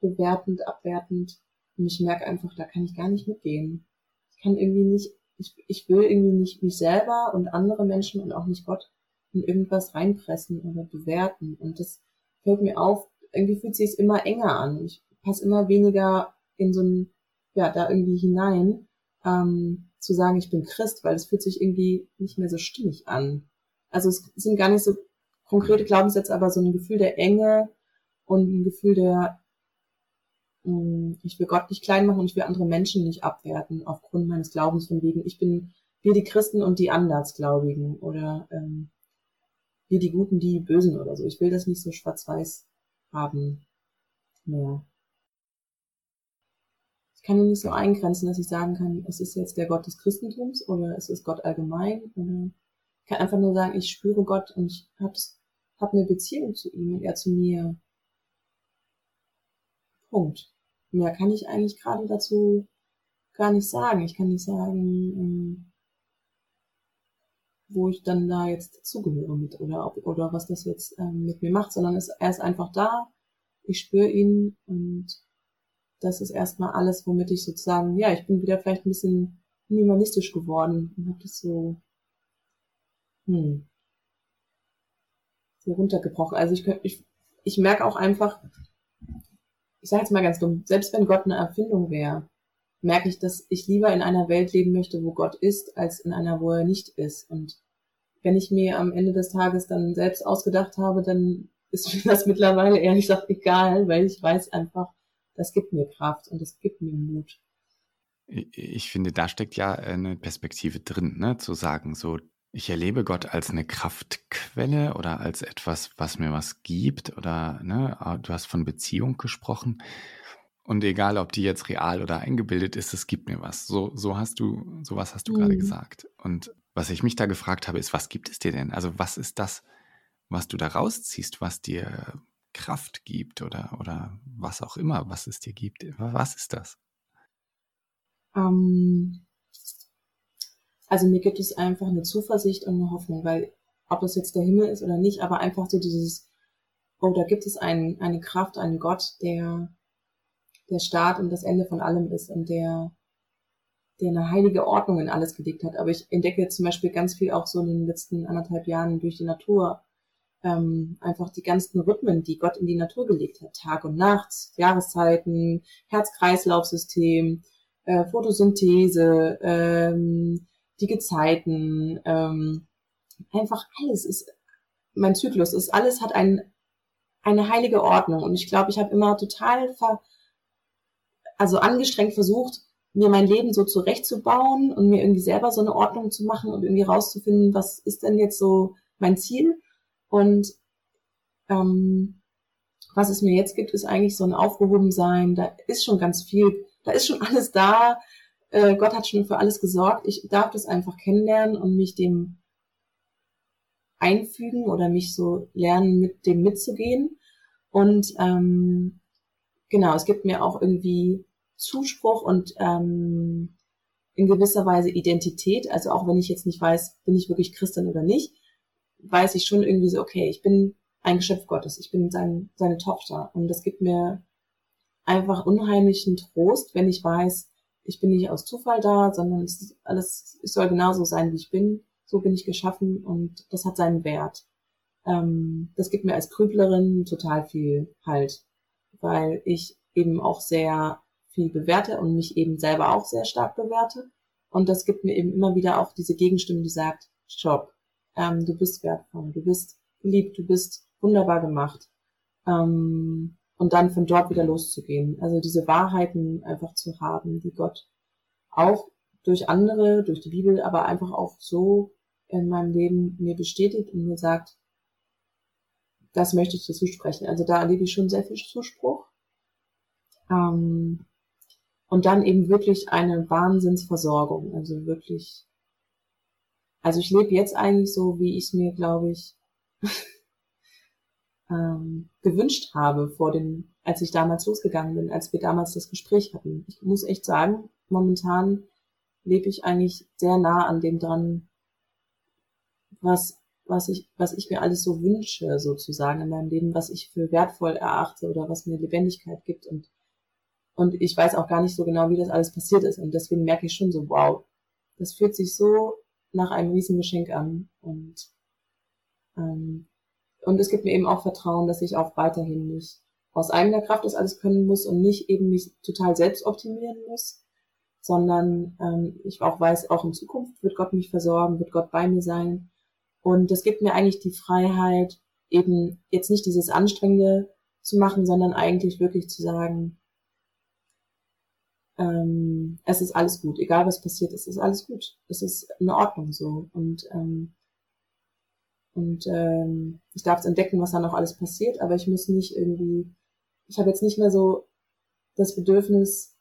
Speaker 3: bewertend, abwertend. Und ich merke einfach, da kann ich gar nicht mitgehen. Ich kann irgendwie nicht, ich, ich will irgendwie nicht mich selber und andere Menschen und auch nicht Gott in irgendwas reinpressen oder bewerten. Und das fällt mir auf, irgendwie fühlt sich immer enger an. Ich passe immer weniger in so ein, ja, da irgendwie hinein. Ähm, zu sagen, ich bin Christ, weil es fühlt sich irgendwie nicht mehr so stimmig an. Also es sind gar nicht so konkrete Glaubenssätze, aber so ein Gefühl der Enge und ein Gefühl der, hm, ich will Gott nicht klein machen und ich will andere Menschen nicht abwerten aufgrund meines Glaubens von wegen, ich bin wir die Christen und die Andersgläubigen oder ähm, wir die Guten, die Bösen oder so. Ich will das nicht so schwarz-weiß haben mehr kann ihn nicht so eingrenzen, dass ich sagen kann, es ist jetzt der Gott des Christentums oder es ist Gott allgemein. Oder ich kann einfach nur sagen, ich spüre Gott und ich habe hab eine Beziehung zu ihm und er zu mir. Punkt. Mehr kann ich eigentlich gerade dazu gar nicht sagen. Ich kann nicht sagen, ähm, wo ich dann da jetzt zugehöre mit oder ob, oder was das jetzt ähm, mit mir macht, sondern es, er ist einfach da. Ich spüre ihn und das ist erstmal alles, womit ich sozusagen, ja, ich bin wieder vielleicht ein bisschen minimalistisch geworden und habe das so, hm, so runtergebrochen. Also ich, ich, ich merke auch einfach, ich sage jetzt mal ganz dumm, selbst wenn Gott eine Erfindung wäre, merke ich, dass ich lieber in einer Welt leben möchte, wo Gott ist, als in einer, wo er nicht ist. Und wenn ich mir am Ende des Tages dann selbst ausgedacht habe, dann ist mir das mittlerweile ehrlich gesagt egal, weil ich weiß einfach, das gibt mir Kraft und das gibt mir Mut.
Speaker 2: Ich finde, da steckt ja eine Perspektive drin, ne? zu sagen, so, ich erlebe Gott als eine Kraftquelle oder als etwas, was mir was gibt oder ne, ah, du hast von Beziehung gesprochen. Und egal, ob die jetzt real oder eingebildet ist, es gibt mir was. So, so hast du, sowas hast du mhm. gerade gesagt. Und was ich mich da gefragt habe, ist, was gibt es dir denn? Also was ist das, was du da rausziehst, was dir Kraft gibt oder, oder was auch immer, was es dir gibt. Was ist das?
Speaker 3: Ähm, also mir gibt es einfach eine Zuversicht und eine Hoffnung, weil ob das jetzt der Himmel ist oder nicht, aber einfach so dieses, oh, da gibt es einen, eine Kraft, einen Gott, der der Start und das Ende von allem ist und der, der eine heilige Ordnung in alles gelegt hat. Aber ich entdecke jetzt zum Beispiel ganz viel auch so in den letzten anderthalb Jahren durch die Natur, ähm, einfach die ganzen Rhythmen, die Gott in die Natur gelegt hat, Tag und Nacht, Jahreszeiten, Herz-Kreislauf-System, äh, Photosynthese, ähm, die Gezeiten, ähm, einfach alles ist, mein Zyklus ist, alles hat ein, eine heilige Ordnung und ich glaube, ich habe immer total ver, also angestrengt versucht, mir mein Leben so zurechtzubauen und mir irgendwie selber so eine Ordnung zu machen und irgendwie rauszufinden, was ist denn jetzt so mein Ziel und Ähm, was es mir jetzt gibt, ist eigentlich so ein Aufgehobensein. Da ist schon ganz viel, da ist schon alles da. Äh, Gott hat schon für alles gesorgt. Ich darf das einfach kennenlernen und mich dem einfügen oder mich so lernen, mit dem mitzugehen. Und ähm, genau, es gibt mir auch irgendwie Zuspruch und ähm, in gewisser Weise Identität. Also auch wenn ich jetzt nicht weiß, bin ich wirklich Christin oder nicht, weiß ich schon irgendwie so, okay, ich bin ein Geschöpf Gottes, ich bin sein, seine Tochter. Und das gibt mir einfach unheimlichen Trost, wenn ich weiß, ich bin nicht aus Zufall da, sondern es ist alles, ich soll genauso sein, wie ich bin. So bin ich geschaffen und das hat seinen Wert. Ähm, das gibt mir als Grüblerin total viel Halt, weil ich eben auch sehr viel bewerte und mich eben selber auch sehr stark bewerte. Und das gibt mir eben immer wieder auch diese Gegenstimme, die sagt, Stopp, ähm, du bist wertvoll, du bist geliebt, du bist wunderbar gemacht. Ähm, und dann von dort wieder loszugehen. Also diese Wahrheiten einfach zu haben, die Gott auch durch andere, durch die Bibel, aber einfach auch so in meinem Leben mir bestätigt und mir sagt, das möchte ich dir zusprechen. Also da erlebe ich schon sehr viel Zuspruch. Ähm, und dann eben wirklich eine Wahnsinnsversorgung. Also wirklich, also ich lebe jetzt eigentlich so, wie ich es mir, glaube ich, ähm, gewünscht habe vor dem, als ich damals losgegangen bin, als wir damals das Gespräch hatten. Ich muss echt sagen, momentan lebe ich eigentlich sehr nah an dem dran, was, was ich, was ich mir alles so wünsche, sozusagen in meinem Leben, was ich für wertvoll erachte oder was mir Lebendigkeit gibt und, und ich weiß auch gar nicht so genau, wie das alles passiert ist und deswegen merke ich schon so, wow, das fühlt sich so nach einem Riesengeschenk an und, ähm, und es gibt mir eben auch Vertrauen, dass ich auch weiterhin nicht aus eigener Kraft das alles können muss und nicht eben mich total selbst optimieren muss, sondern ähm, ich auch weiß, auch in Zukunft wird Gott mich versorgen, wird Gott bei mir sein. Und das gibt mir eigentlich die Freiheit, eben jetzt nicht dieses Anstrengende zu machen, sondern eigentlich wirklich zu sagen, ähm, es ist alles gut, egal was passiert, es ist alles gut, es ist in Ordnung so. Und ähm, und ähm, ich darf es entdecken, was da noch alles passiert, aber ich muss nicht irgendwie, ich habe jetzt nicht mehr so das Bedürfnis,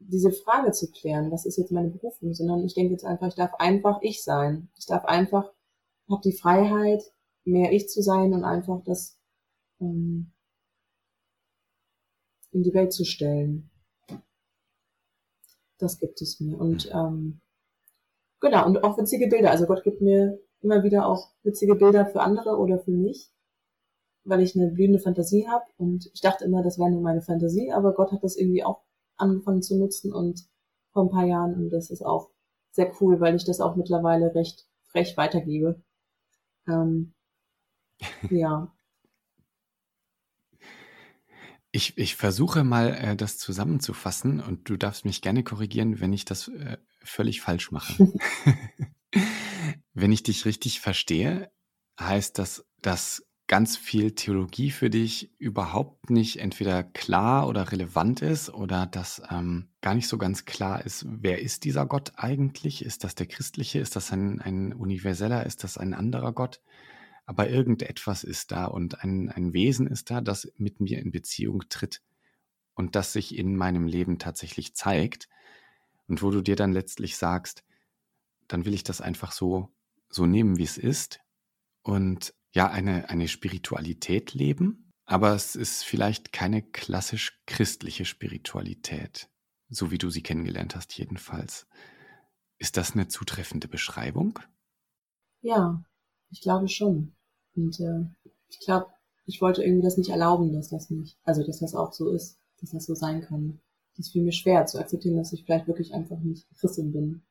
Speaker 3: diese Frage zu klären, was ist jetzt meine Berufung, sondern ich denke jetzt einfach, ich darf einfach ich sein. Ich darf einfach, habe die Freiheit, mehr ich zu sein und einfach das ähm, in die Welt zu stellen. Das gibt es mir. Und ähm, genau, und auch witzige Bilder. Also Gott gibt mir immer wieder auch witzige Bilder für andere oder für mich, weil ich eine blühende Fantasie habe. Und ich dachte immer, das wäre nur meine Fantasie, aber Gott hat das irgendwie auch angefangen zu nutzen und vor ein paar Jahren. Und das ist auch sehr cool, weil ich das auch mittlerweile recht frech weitergebe. Ähm, ja.
Speaker 2: Ich, ich versuche mal, äh, das zusammenzufassen und du darfst mich gerne korrigieren, wenn ich das äh, völlig falsch mache. Wenn ich dich richtig verstehe, heißt das, dass ganz viel Theologie für dich überhaupt nicht entweder klar oder relevant ist oder dass ähm, gar nicht so ganz klar ist, wer ist dieser Gott eigentlich? Ist das der christliche? Ist das ein, ein universeller? Ist das ein anderer Gott? Aber irgendetwas ist da und ein, ein Wesen ist da, das mit mir in Beziehung tritt und das sich in meinem Leben tatsächlich zeigt und wo du dir dann letztlich sagst, dann will ich das einfach so so nehmen, wie es ist und ja, eine, eine Spiritualität leben, aber es ist vielleicht keine klassisch christliche Spiritualität, so wie du sie kennengelernt hast jedenfalls. Ist das eine zutreffende Beschreibung?
Speaker 3: Ja, ich glaube schon. Und äh, ich glaube, ich wollte irgendwie das nicht erlauben, dass das nicht, also dass das auch so ist, dass das so sein kann. Das fiel mir schwer zu akzeptieren, dass ich vielleicht wirklich einfach nicht Christin bin.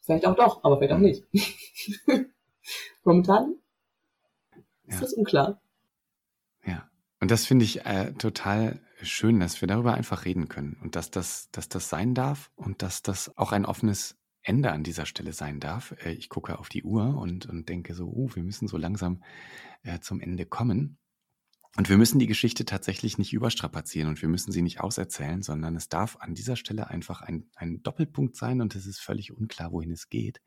Speaker 3: Vielleicht auch doch, aber vielleicht auch nicht. Momentan ist ja. das unklar.
Speaker 2: Ja, und das finde ich äh, total schön, dass wir darüber einfach reden können und dass das, dass das sein darf und dass das auch ein offenes Ende an dieser Stelle sein darf. Äh, ich gucke auf die Uhr und, und denke so, uh, wir müssen so langsam äh, zum Ende kommen. Und wir müssen die Geschichte tatsächlich nicht überstrapazieren und wir müssen sie nicht auserzählen, sondern es darf an dieser Stelle einfach ein, ein Doppelpunkt sein und es ist völlig unklar, wohin es geht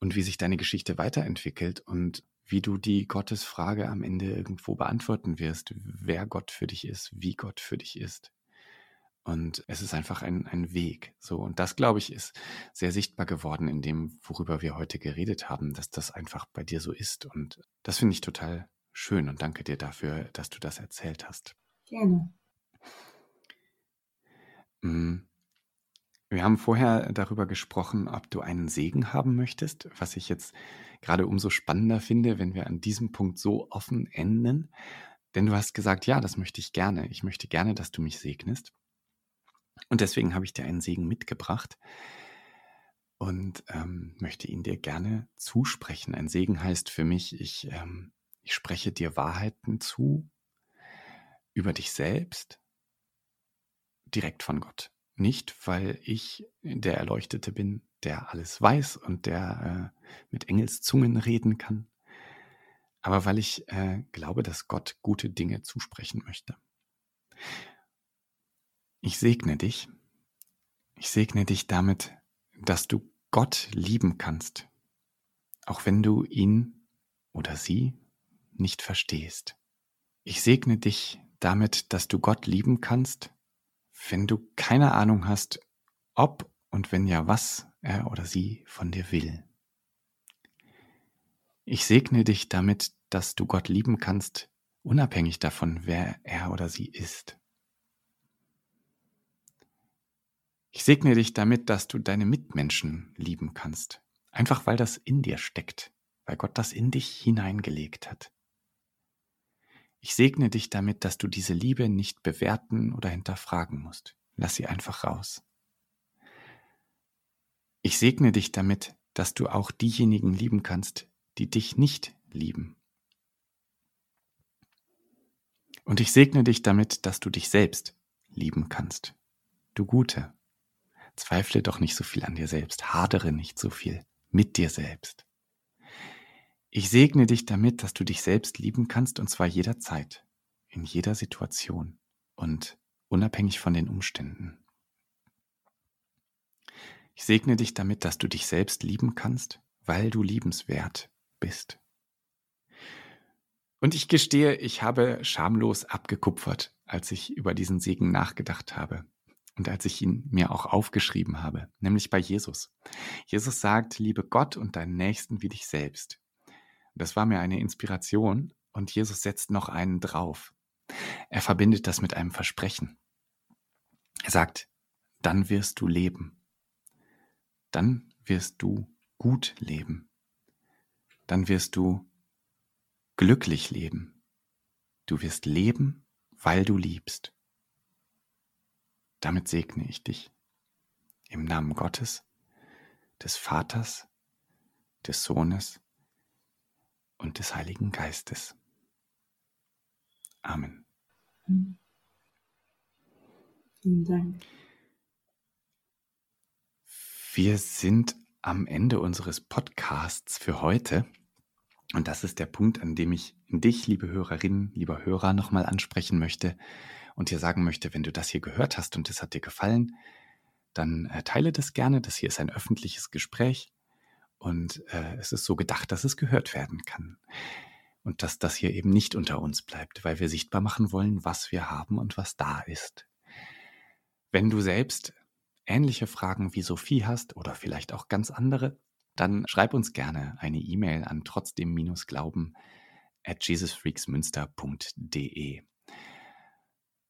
Speaker 2: und wie sich deine Geschichte weiterentwickelt und wie du die Gottesfrage am Ende irgendwo beantworten wirst, wer Gott für dich ist, wie Gott für dich ist. Und es ist einfach ein, ein Weg. So, und das, glaube ich, ist sehr sichtbar geworden in dem, worüber wir heute geredet haben, dass das einfach bei dir so ist. Und das finde ich total schön und danke dir dafür, dass du das erzählt hast.
Speaker 3: Gerne.
Speaker 2: Mm. Wir haben vorher darüber gesprochen, ob du einen Segen haben möchtest, was ich jetzt gerade umso spannender finde, wenn wir an diesem Punkt so offen enden. Denn du hast gesagt, ja, das möchte ich gerne. Ich möchte gerne, dass du mich segnest. Und deswegen habe ich dir einen Segen mitgebracht und ähm, möchte ihn dir gerne zusprechen. Ein Segen heißt für mich, ich, ähm, ich spreche dir Wahrheiten zu über dich selbst, direkt von Gott. Nicht, weil ich der Erleuchtete bin, der alles weiß und der äh, mit Engelszungen reden kann, aber weil ich äh, glaube, dass Gott gute Dinge zusprechen möchte. Ich segne dich. Ich segne dich damit, dass du Gott lieben kannst, auch wenn du ihn oder sie nicht verstehst. Ich segne dich damit, dass du Gott lieben kannst, wenn du keine Ahnung hast, ob und wenn ja, was er oder sie von dir will. Ich segne dich damit, dass du Gott lieben kannst, unabhängig davon, wer er oder sie ist. Ich segne dich damit, dass du deine Mitmenschen lieben kannst. Einfach weil das in dir steckt, weil Gott das in dich hineingelegt hat. Ich segne dich damit, dass du diese Liebe nicht bewerten oder hinterfragen musst. Lass sie einfach raus. Ich segne dich damit, dass du auch diejenigen lieben kannst, die dich nicht lieben. Und ich segne dich damit, dass du dich selbst lieben kannst. Du Gute. Zweifle doch nicht so viel an dir selbst, hadere nicht so viel mit dir selbst. Ich segne dich damit, dass du dich selbst lieben kannst und zwar jederzeit, in jeder Situation und unabhängig von den Umständen. Ich segne dich damit, dass du dich selbst lieben kannst, weil du liebenswert bist. Und ich gestehe, ich habe schamlos abgekupfert, als ich über diesen Segen nachgedacht habe und als ich ihn mir auch aufgeschrieben habe, nämlich bei Jesus. Jesus sagt, liebe Gott und deinen Nächsten wie dich selbst. Das war mir eine Inspiration und Jesus setzt noch einen drauf. Er verbindet das mit einem Versprechen. Er sagt, dann wirst du leben. Dann wirst du gut leben. Dann wirst du glücklich leben. Du wirst leben, weil du liebst. Damit segne ich dich. Im Namen Gottes, des Vaters, des Sohnes und des Heiligen Geistes. Amen.
Speaker 3: Vielen Dank.
Speaker 2: Wir sind am Ende unseres Podcasts für heute. Und das ist der Punkt, an dem ich dich, liebe Hörerinnen, lieber Hörer, nochmal ansprechen möchte und dir sagen möchte, wenn du das hier gehört hast und es hat dir gefallen, dann äh, teile das gerne. Das hier ist ein öffentliches Gespräch und äh, es ist so gedacht, dass es gehört werden kann. Und dass das hier eben nicht unter uns bleibt, weil wir sichtbar machen wollen, was wir haben und was da ist. Wenn du selbst ähnliche Fragen wie Sophie hast oder vielleicht auch ganz andere, dann schreib uns gerne eine E-Mail an trotzdem-glauben at jesusfreaksmünster.de.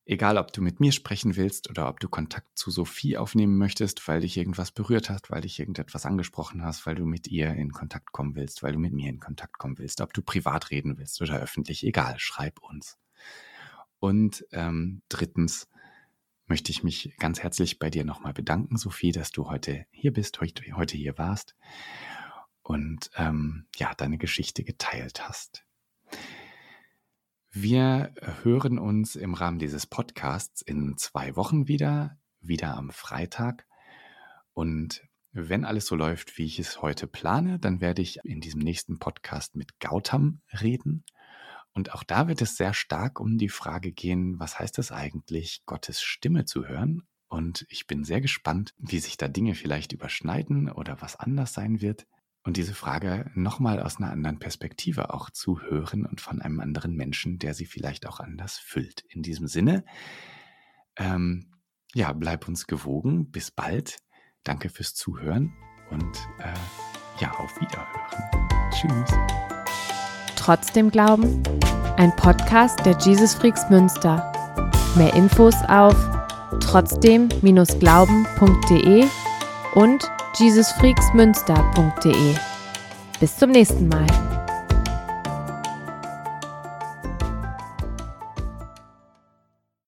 Speaker 2: Egal, ob du mit mir sprechen willst oder ob du Kontakt zu Sophie aufnehmen möchtest, weil dich irgendwas berührt hat, weil dich irgendetwas angesprochen hast, weil du mit ihr in Kontakt kommen willst, weil du mit mir in Kontakt kommen willst, ob du privat reden willst oder öffentlich, egal, schreib uns. Und ähm, drittens möchte ich mich ganz herzlich bei dir nochmal bedanken, Sophie, dass du heute hier bist, heute, heute hier warst und ähm, ja, deine Geschichte geteilt hast. Wir hören uns im Rahmen dieses Podcasts in zwei Wochen wieder, wieder am Freitag. Und wenn alles so läuft, wie ich es heute plane, dann werde ich in diesem nächsten Podcast mit Gautam reden. Und auch da wird es sehr stark um die Frage gehen, was heißt es eigentlich, Gottes Stimme zu hören? Und ich bin sehr gespannt, wie sich da Dinge vielleicht überschneiden oder was anders sein wird. Und diese Frage nochmal aus einer anderen Perspektive auch zu hören und von einem anderen Menschen, der sie vielleicht auch anders füllt. In diesem Sinne, ähm, ja, bleib uns gewogen. Bis bald. Danke fürs Zuhören und äh, ja, auf Wiederhören. Tschüss.
Speaker 1: Trotzdem Glauben? Ein Podcast der Jesus Freaks Münster. Mehr Infos auf trotzdem-glauben.de und jesusfreaksmünster.de. Bis zum nächsten Mal.